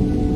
you